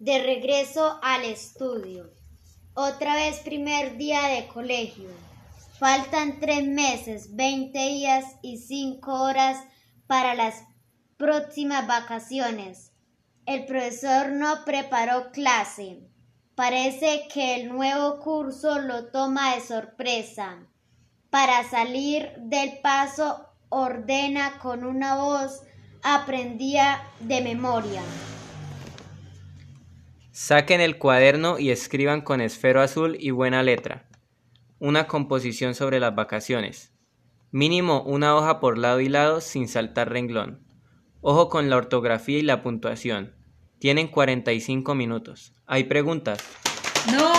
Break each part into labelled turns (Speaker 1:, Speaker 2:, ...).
Speaker 1: de regreso al estudio. Otra vez primer día de colegio. Faltan tres meses, veinte días y cinco horas para las próximas vacaciones. El profesor no preparó clase. Parece que el nuevo curso lo toma de sorpresa. Para salir del paso ordena con una voz aprendía de memoria.
Speaker 2: Saquen el cuaderno y escriban con esfero azul y buena letra. Una composición sobre las vacaciones. Mínimo una hoja por lado y lado sin saltar renglón. Ojo con la ortografía y la puntuación. Tienen 45 minutos. ¿Hay preguntas?
Speaker 3: ¡No!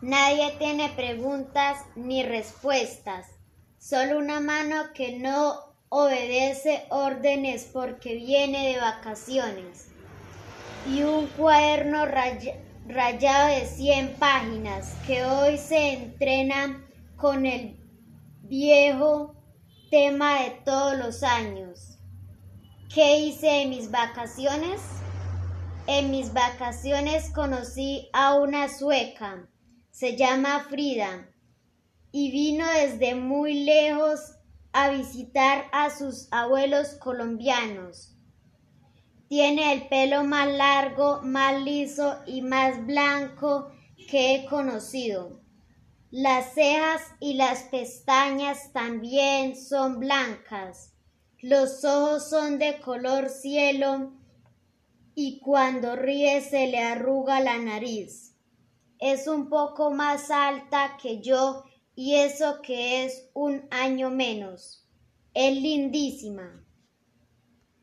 Speaker 1: Nadie tiene preguntas ni respuestas. Solo una mano que no obedece órdenes porque viene de vacaciones. Y un cuaderno rayado de 100 páginas que hoy se entrena con el viejo tema de todos los años. ¿Qué hice en mis vacaciones? En mis vacaciones conocí a una sueca, se llama Frida, y vino desde muy lejos a visitar a sus abuelos colombianos. Tiene el pelo más largo, más liso y más blanco que he conocido. Las cejas y las pestañas también son blancas. Los ojos son de color cielo y cuando ríe se le arruga la nariz. Es un poco más alta que yo y eso que es un año menos. Es lindísima.